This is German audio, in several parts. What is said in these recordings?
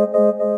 Música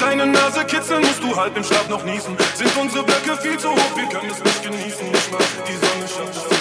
deine Nase kitzeln, musst du halb im Schlaf noch niesen. Sind unsere Blöcke viel zu hoch, wir können es nicht genießen. Ich mag die Sonne scheint.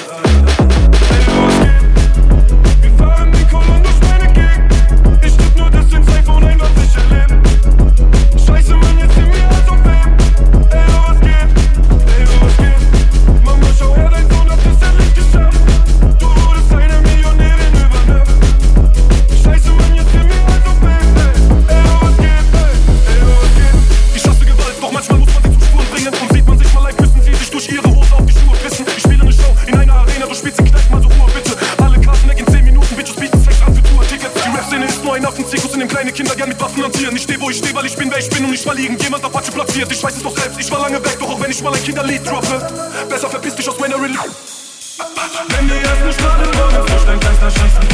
verliegen, jemand Apache platziert, ich weiß es doch selbst, ich war lange weg, doch auch wenn ich mal ein Kinderlied droppe, besser verpiss dich aus meiner Release. Wenn die ersten Strahlen morgens durch dein kleinster Schießen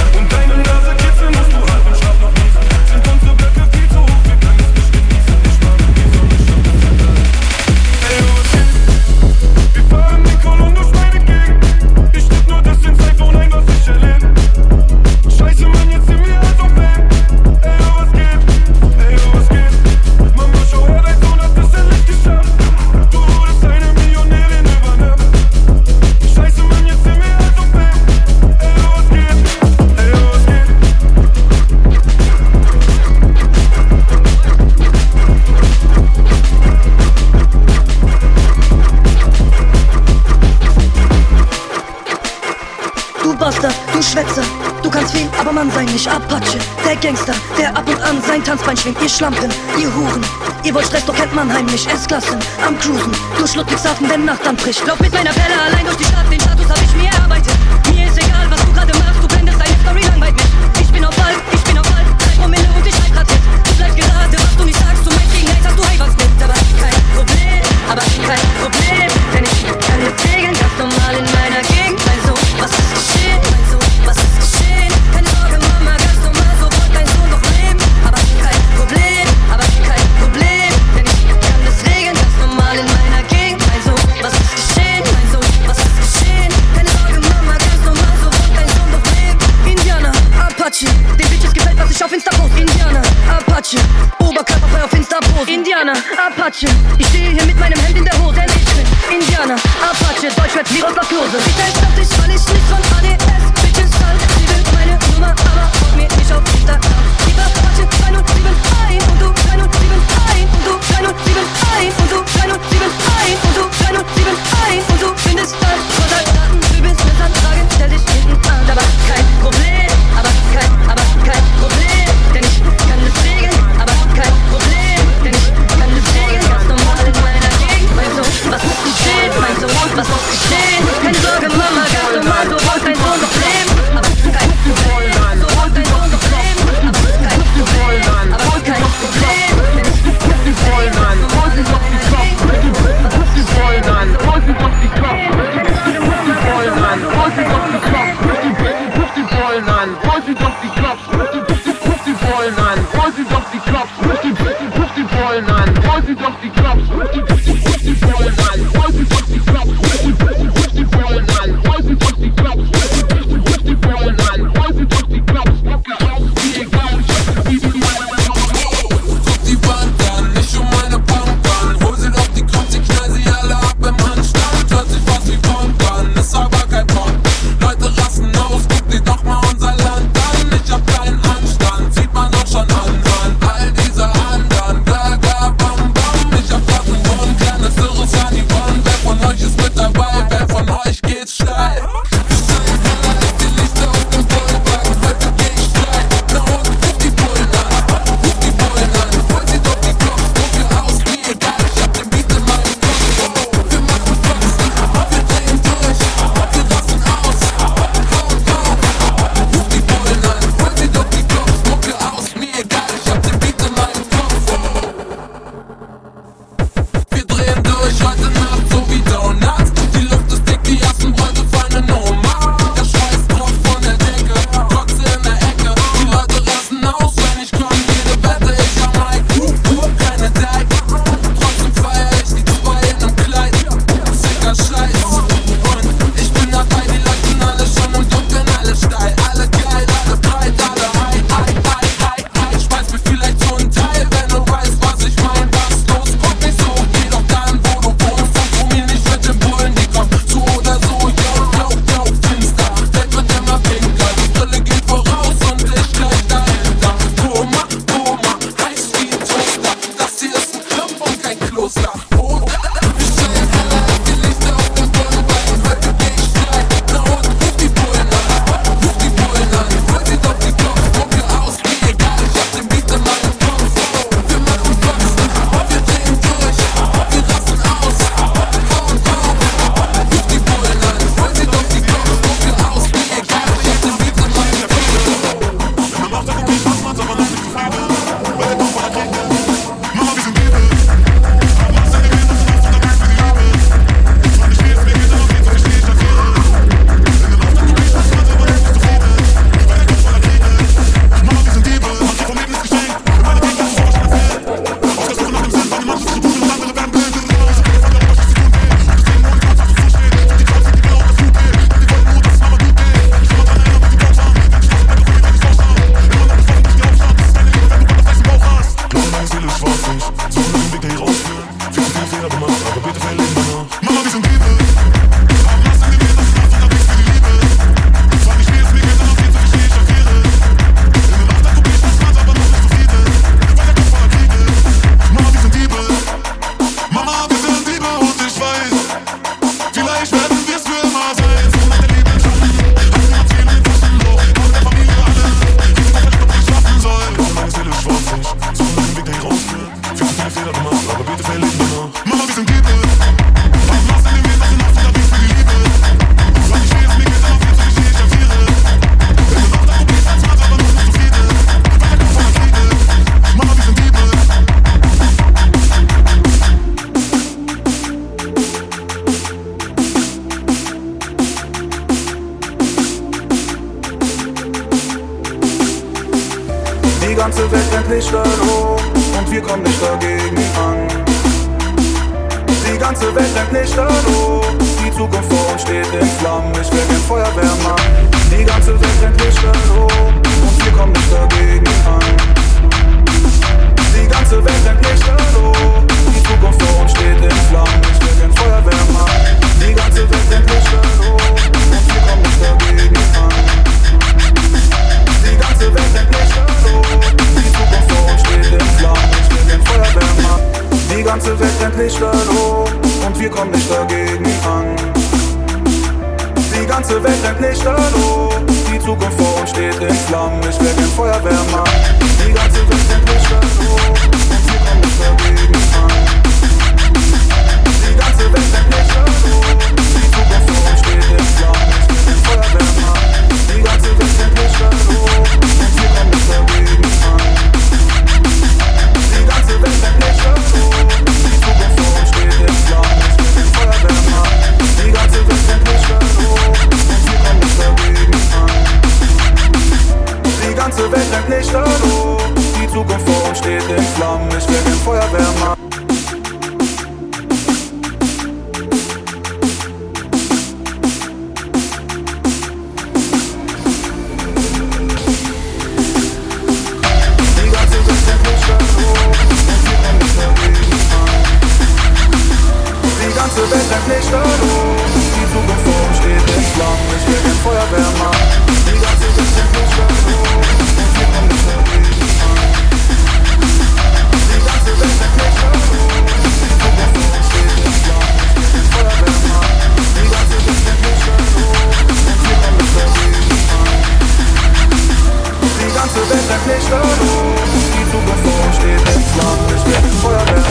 Schlampen, ihr Huren. Ihr wollt Stress, doch kennt man heimlich. S-Klassen am Cruisen. Durch Ludwigshafen, wenn Nacht dann anbricht. Lauf mit meiner Pelle allein durch die Stadt. Den Status hab ich Miroslav Klose. Zu den technischen Ruhen, die zu bevorstehenden Flammen, ich bin Feuerwehr.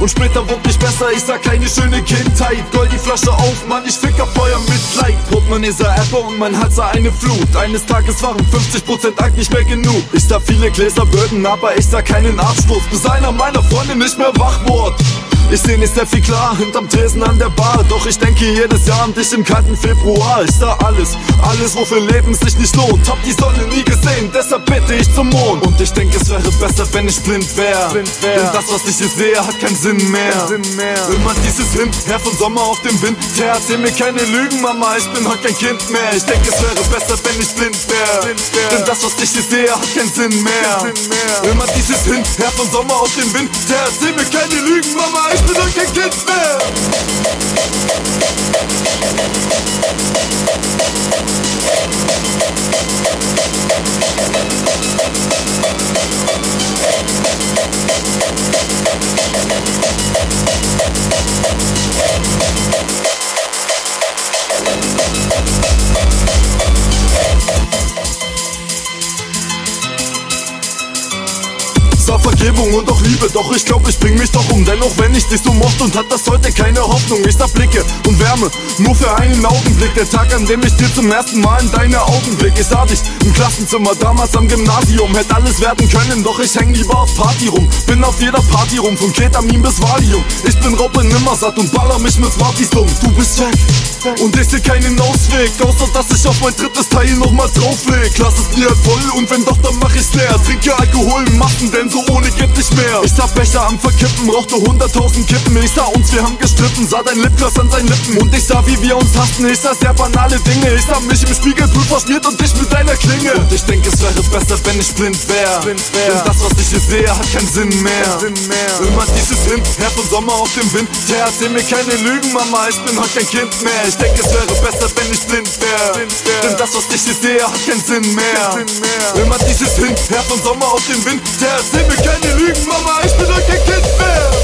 Und später wird nicht besser, ich sag keine schöne Kindheit. Gold die Flasche auf, Mann, ich fick auf euer Mitleid. Portemonnaie sah Apple und mein Hals sah eine Flut. Eines Tages waren 50% Akk nicht mehr genug. Ich sah viele Gläser Böden, aber ich sah keinen Absturz, bis einer meiner Freunde nicht mehr wach wurde. Ich seh nicht sehr viel klar hinterm Tresen an der Bar. Doch ich denke jedes Jahr an dich im kalten Februar. Ich sah alles, alles, wofür Leben sich nicht lohnt. Hab die Sonne nie gesehen, deshalb bitte ich zum Mond. Und ich denke, es wäre besser, wenn ich blind wär. Denn das, was ich hier sehe, hat keinen Sinn mehr. Immer dieses Hin, her von Sommer auf dem Wind. Der erzähl mir keine Lügen, Mama, ich bin heute kein Kind mehr. Ich denke, es wäre besser, wenn ich blind wär. Denn das, was ich hier sehe, hat keinen Sinn mehr. Immer dieses Hin, her von Sommer auf dem Wind. Der erzähl mir keine Lügen, Mama, ich bin heute kein Liebe, doch ich glaub, ich bring mich doch um. Dennoch, wenn ich dich so mochte und hat das heute keine Hoffnung. Ich sah Blicke und Wärme, nur für einen Augenblick. Der Tag, an dem ich dir zum ersten Mal in deine Augen blick. Ich sah dich im Klassenzimmer, damals am Gymnasium. Hätte alles werden können, doch ich häng lieber auf Party rum. Bin auf jeder Party rum, von Ketamin bis Valium. Ich bin Robin nimmersatt und baller mich mit Smarties dumm. Du bist weg. Und ich seh keinen Ausweg, außer dass ich auf mein drittes Teil nochmal draufleg. Lass es nie halt voll und wenn doch, dann mach ich's leer. Trinke Alkohol in Massen, denn so ohne geht nicht mehr. Ich sah Becher am Verkippen, rauchte hunderttausend Kippen. Ich sah uns, wir haben gestritten, sah dein Lipgloss an seinen Lippen. Und ich sah, wie wir uns hassten, ich sah sehr banale Dinge. Ich sah mich im Spiegelbild verschmiert und dich mit deiner Klinge. Und ich denke, es wäre besser, wenn ich blind wär. Denn das, was ich hier sehe, hat keinen Sinn mehr. Immer dieses Hin, her von Sommer auf dem Wind. Der erzähl mir keine Lügen, Mama, ich bin heute kein Kind mehr. Ich denke, es wäre besser, wenn ich blind wär. Denn das, was ich hier sehe, hat keinen Sinn mehr. Immer dieses Hin, her von Sommer auf dem Wind. Der erzähl mir keine Lügen, Mama, ich bin heute kein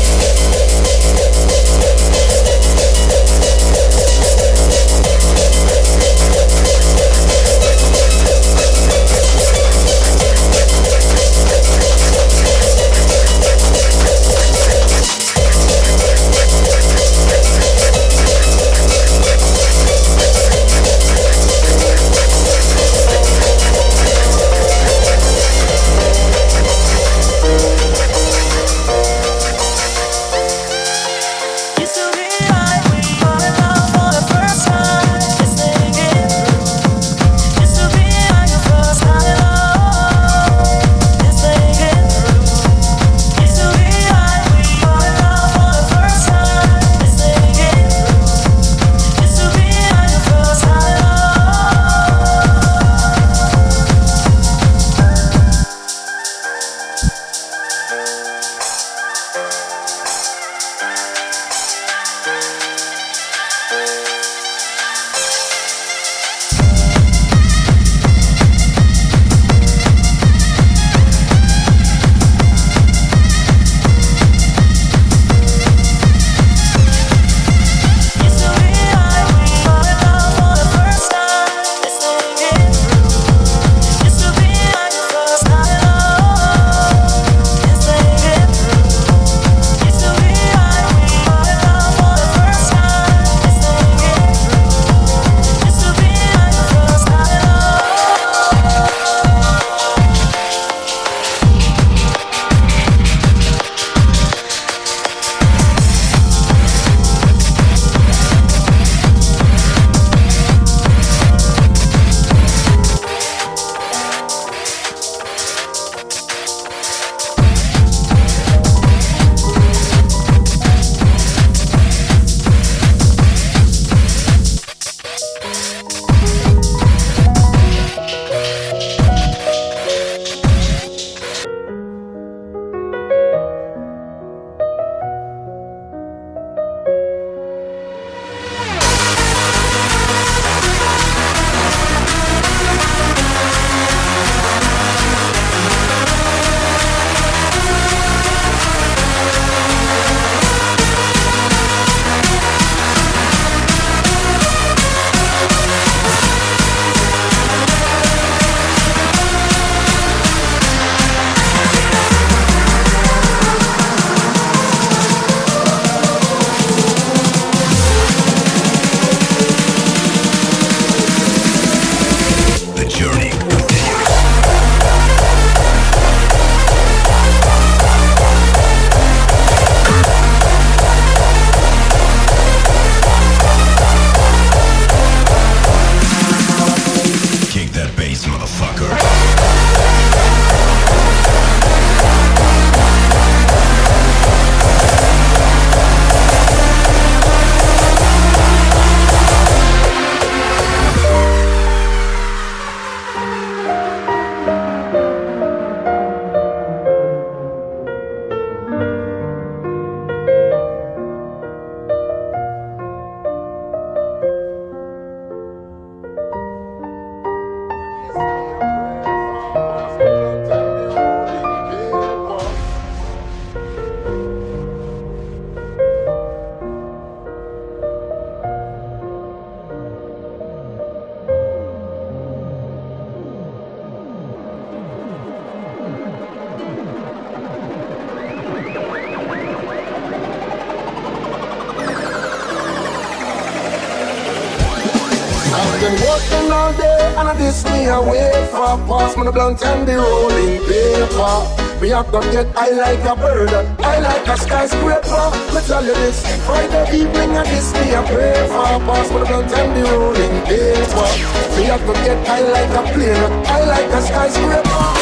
the blunt and the rolling paper. Me have to get high like a bird, I like a skyscraper. Me tell you this, Friday evening and this me a pray for pass me the blunt and the rolling paper. Me have to get high like a plane, I like a skyscraper.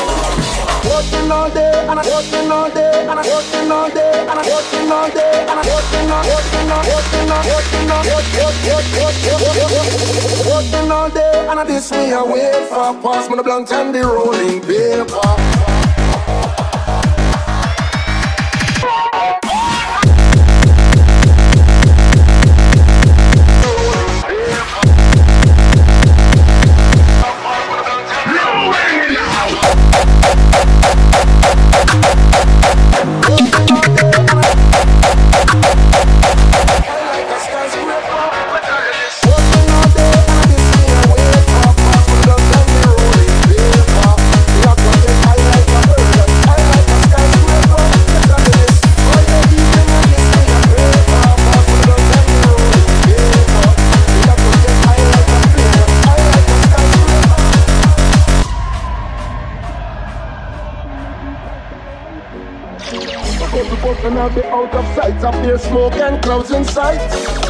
Working all day and I'm working all day and I'm working all day and I'm working all day and I'm working all working all working all working all working all day and I this I wait for pass me the blunt and the rolling paper. Up there, smoke and clouds in sight.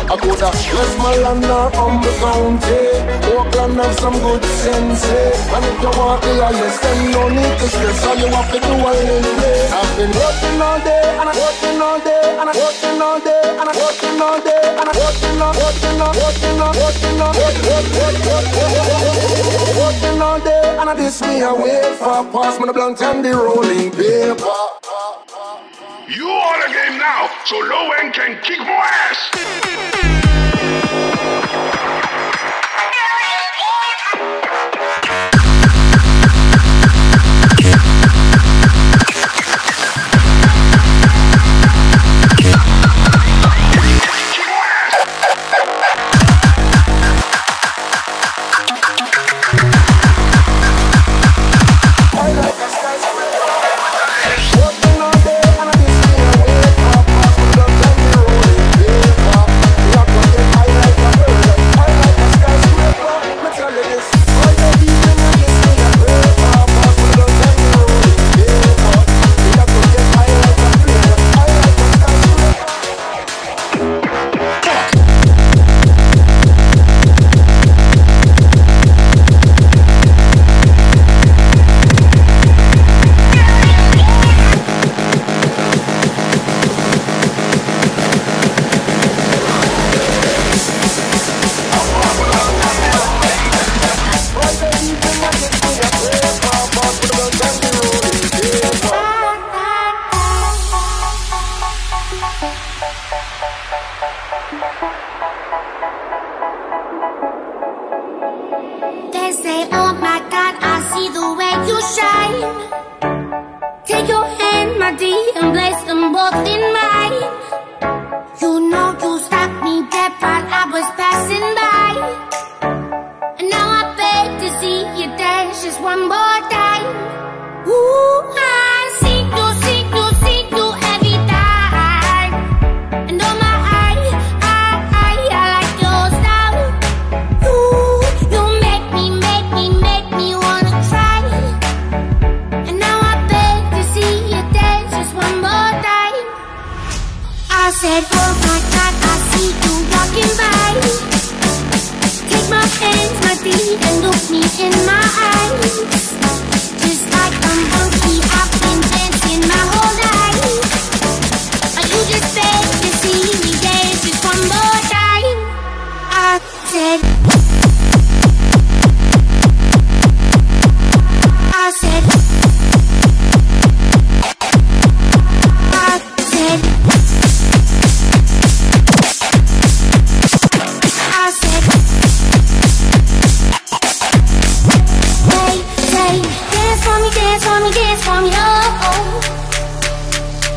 I go to Westmoreland or Humble County. Oakland have some good sense. Eh? And if you want the highest, then no need to stress. All you have to do is play. I've been working all day, and I'm working all day, and I'm working all day, and I'm working all day, and I'm working on, working on, working on, working on, working all day, and I this me wait for pass me the blunt and the rolling paper. Now, so low end can kick more ass.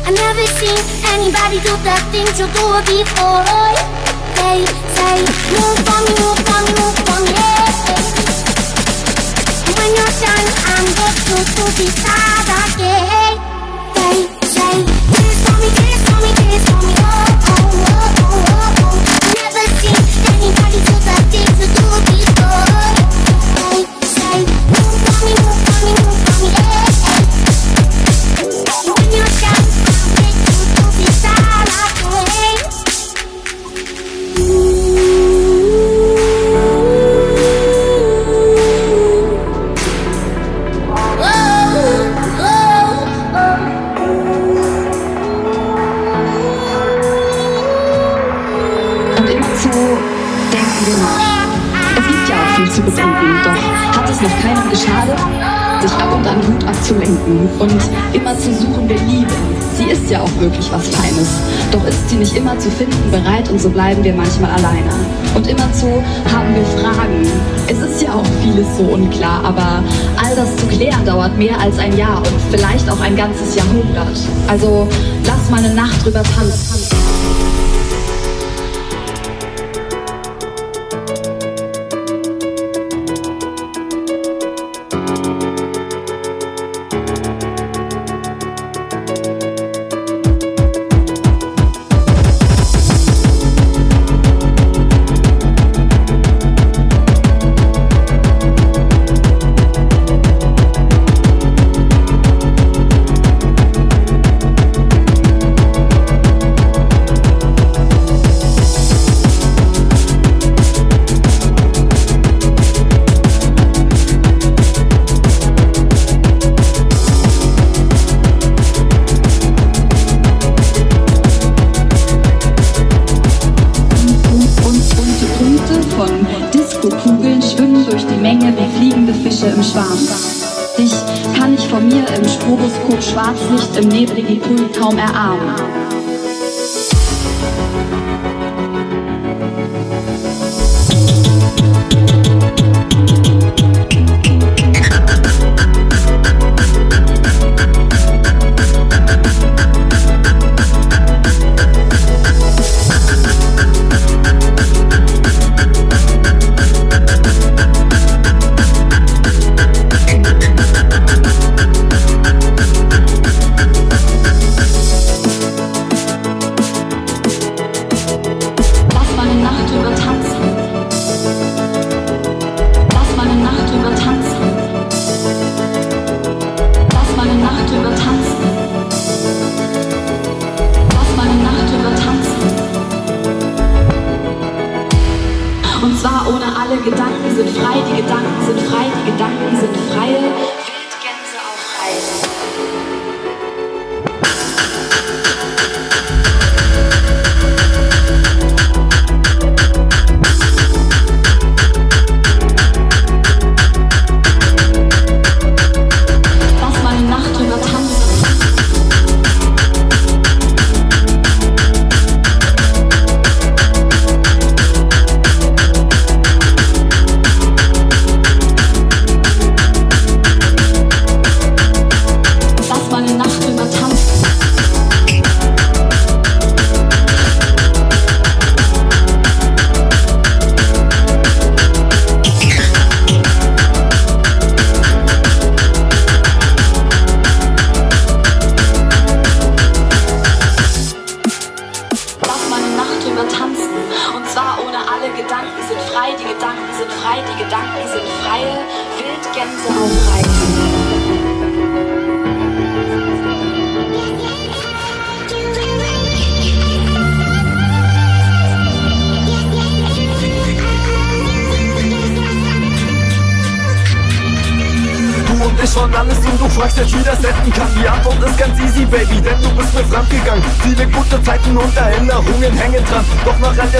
I never seen anybody do that thing you do it before. They say, move for me, move for me, move for me. Hey, When you're done, I'm good to, to be sad again. They say, kiss for me, kiss for me, kiss for me. Abzulenken und immer zu suchen, wer Liebe. Sie ist ja auch wirklich was Feines. Doch ist sie nicht immer zu finden bereit und so bleiben wir manchmal alleine. Und immerzu haben wir Fragen. Es ist ja auch vieles so unklar, aber all das zu klären dauert mehr als ein Jahr und vielleicht auch ein ganzes Jahrhundert. Also lass mal eine Nacht drüber tanzen.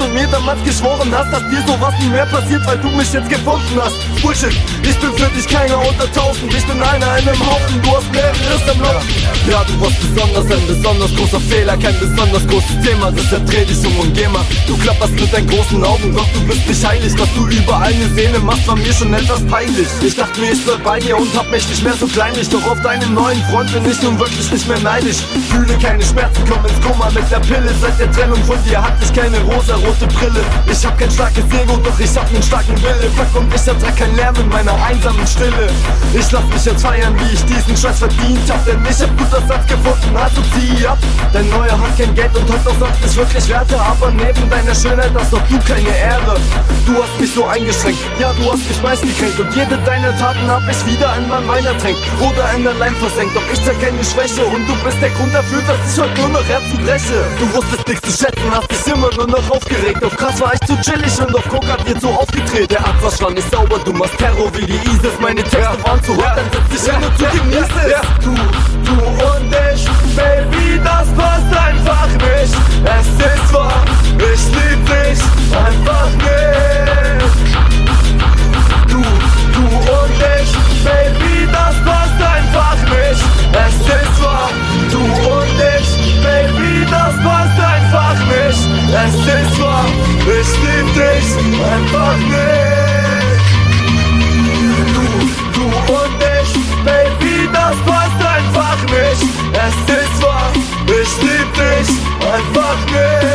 und mir damals geschworen hast, dass dir sowas nie mehr passiert, weil du mich jetzt gefunden hast. Bullshit, ich bin für dich keiner unter tausend, ich bin einer in einem Haufen, du hast mehreres am Laufen. Ja, du warst besonders, ein besonders großer Fehler, kein besonders großes Thema, das dreh dich um und geh mal. Du klapperst mit deinen großen Augen, doch du bist nicht heilig, was du überall eine Sehne machst, war mir schon etwas peinlich. Ich dachte mir, ich bleib bei dir und hab mich nicht mehr so kleinlich, doch auf deinen neuen Freund bin ich nun wirklich nicht mehr neidisch. Fühle keine Schmerzen, komm ins Koma mit der Pille, seit der Trennung von dir hatte ich keine rosa-rote Brille. Ich hab kein starkes Ego, doch ich hab nen starken Wille. Fuck und ich ertrag kein Lärm in meiner einsamen Stille. Ich lass mich jetzt feiern, wie ich diesen Scheiß verdient hab, denn ich hab guter Ersatz gefunden hast, so zieh ab. Dein neuer hat kein Geld und hat auch sonst nicht wirklich Werte, aber neben deiner Schönheit hast doch du keine Ehre. Du hast mich so eingeschränkt, ja, du hast mich meist gekränkt und jede deiner Taten hab ich wieder in mein Wein ertränkt oder in der Leim versenkt. Doch ich erkenne Schwäche und du bist der Grund dafür, dass ich heute nur noch Herzen breche. Du wusstest nichts zu schätzen, hast dich immer nur noch aufgeregt. Auf krass war ich zu chillig und auf Coke hat dir so aufgedreht. Der Abwasch war nicht sauber, du machst Terror wie die ISIS. Meine Texte waren zu hart, dann setz dich hin und du genießt es. Du, du und ich, Baby, das passt einfach nicht. Es ist wahr, ich lieb dich einfach nicht. Du, du und ich, Baby, das passt einfach nicht. Es ist wahr, du und ich, Baby, das passt einfach nicht. Es ist wahr, ich lieb dich einfach nicht. Du, du und ich, Baby, das passt einfach nicht. Es ist wahr, ich lieb dich einfach nicht.